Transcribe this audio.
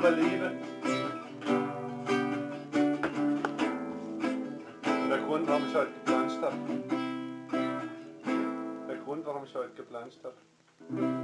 überleben. Der Grund, warum ich heute geplanscht habe. Der Grund, warum ich heute geplanscht habe.